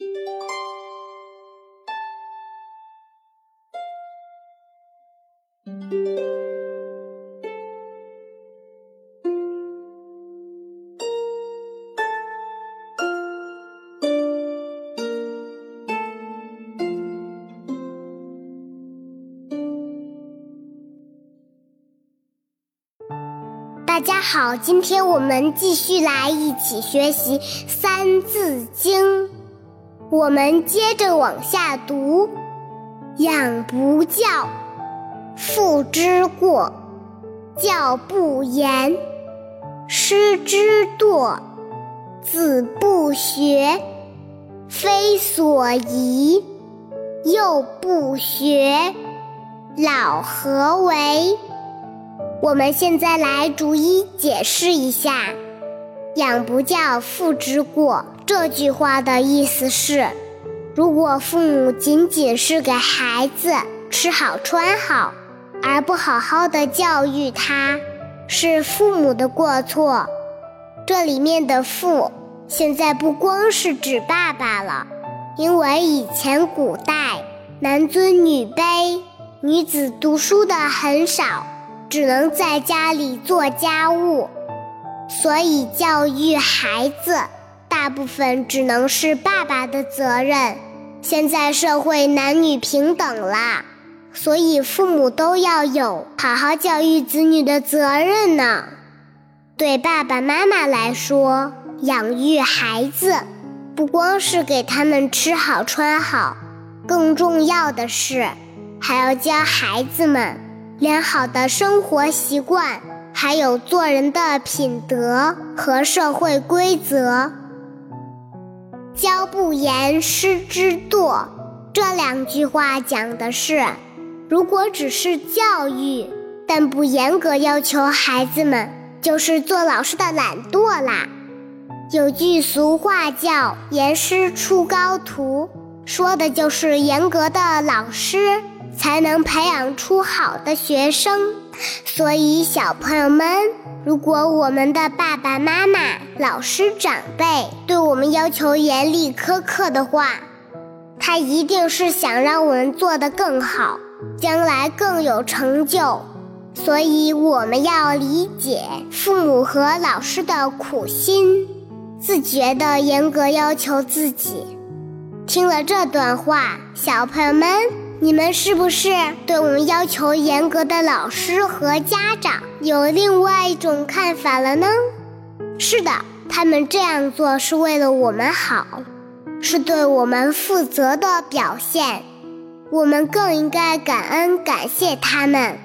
大家好，今天我们继续来一起学习《三字经》，我们接着往下读：养不教，父之过；教不严，师之惰。子不学，非所宜；幼不学，老何为？我们现在来逐一解释一下“养不教，父之过”这句话的意思是：如果父母仅仅是给孩子吃好穿好，而不好好的教育他，是父母的过错。这里面的“父”现在不光是指爸爸了，因为以前古代男尊女卑，女子读书的很少。只能在家里做家务，所以教育孩子大部分只能是爸爸的责任。现在社会男女平等啦，所以父母都要有好好教育子女的责任呢。对爸爸妈妈来说，养育孩子不光是给他们吃好穿好，更重要的是还要教孩子们。良好的生活习惯，还有做人的品德和社会规则。教不严，师之惰。这两句话讲的是，如果只是教育，但不严格要求孩子们，就是做老师的懒惰啦。有句俗话叫“严师出高徒”，说的就是严格的老师。才能培养出好的学生，所以小朋友们，如果我们的爸爸妈妈、老师、长辈对我们要求严厉苛刻的话，他一定是想让我们做得更好，将来更有成就。所以我们要理解父母和老师的苦心，自觉地严格要求自己。听了这段话，小朋友们。你们是不是对我们要求严格的老师和家长有另外一种看法了呢？是的，他们这样做是为了我们好，是对我们负责的表现。我们更应该感恩感谢他们。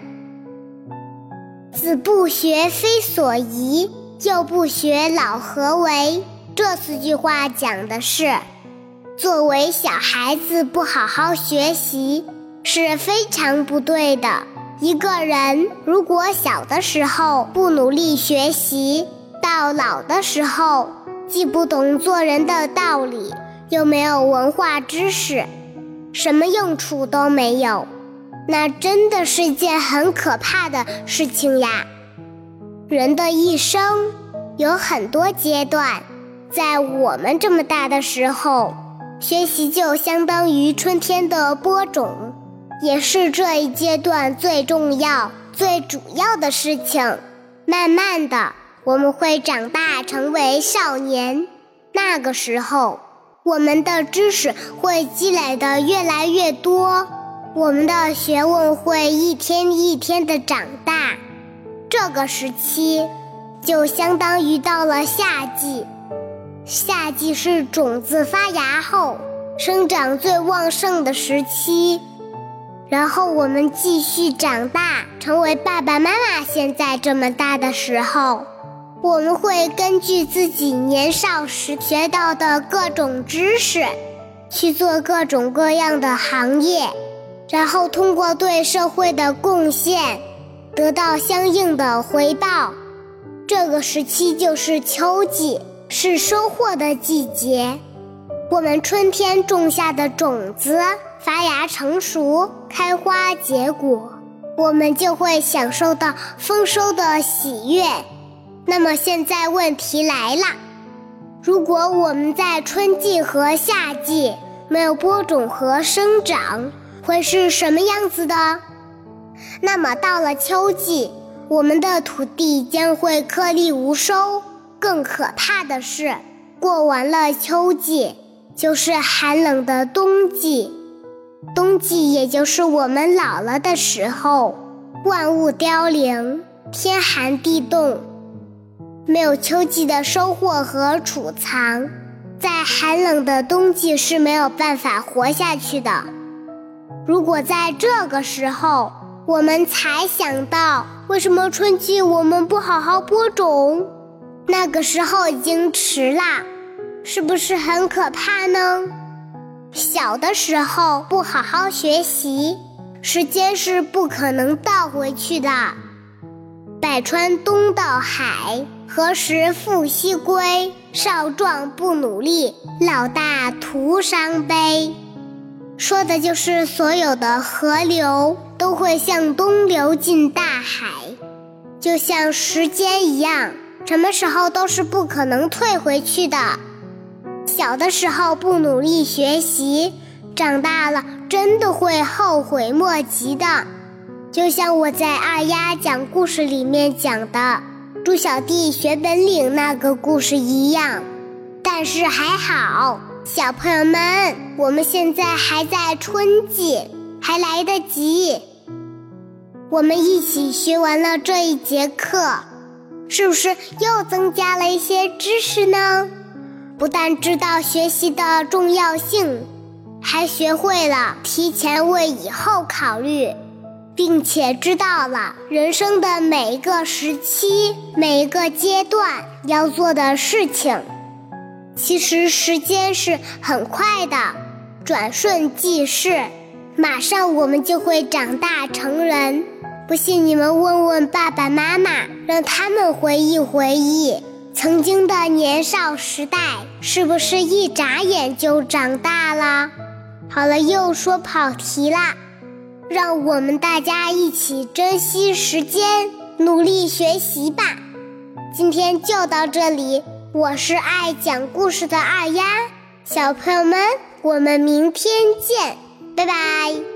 子不学，非所宜；幼不学，老何为？这四句话讲的是。作为小孩子不好好学习是非常不对的。一个人如果小的时候不努力学习，到老的时候既不懂做人的道理，又没有文化知识，什么用处都没有，那真的是件很可怕的事情呀。人的一生有很多阶段，在我们这么大的时候。学习就相当于春天的播种，也是这一阶段最重要、最主要的事情。慢慢的，我们会长大成为少年，那个时候，我们的知识会积累的越来越多，我们的学问会一天一天的长大。这个时期，就相当于到了夏季。夏季是种子发芽后生长最旺盛的时期，然后我们继续长大，成为爸爸妈妈现在这么大的时候，我们会根据自己年少时学到的各种知识，去做各种各样的行业，然后通过对社会的贡献，得到相应的回报。这个时期就是秋季。是收获的季节，我们春天种下的种子发芽成熟、开花结果，我们就会享受到丰收的喜悦。那么现在问题来了：如果我们在春季和夏季没有播种和生长，会是什么样子的？那么到了秋季，我们的土地将会颗粒无收。更可怕的是，过完了秋季，就是寒冷的冬季。冬季也就是我们老了的时候，万物凋零，天寒地冻，没有秋季的收获和储藏，在寒冷的冬季是没有办法活下去的。如果在这个时候，我们才想到为什么春季我们不好好播种，那个时候已经迟了，是不是很可怕呢？小的时候不好好学习，时间是不可能倒回去的。百川东到海，何时复西归？少壮不努力，老大徒伤悲。说的就是所有的河流。都会向东流进大海，就像时间一样，什么时候都是不可能退回去的。小的时候不努力学习，长大了真的会后悔莫及的。就像我在二丫讲故事里面讲的猪小弟学本领那个故事一样。但是还好，小朋友们，我们现在还在春季。还来得及，我们一起学完了这一节课，是不是又增加了一些知识呢？不但知道学习的重要性，还学会了提前为以后考虑，并且知道了人生的每一个时期、每一个阶段要做的事情。其实时间是很快的，转瞬即逝。马上我们就会长大成人，不信你们问问爸爸妈妈，让他们回忆回忆曾经的年少时代，是不是一眨眼就长大了？好了，又说跑题啦，让我们大家一起珍惜时间，努力学习吧。今天就到这里，我是爱讲故事的二丫，小朋友们，我们明天见。拜拜。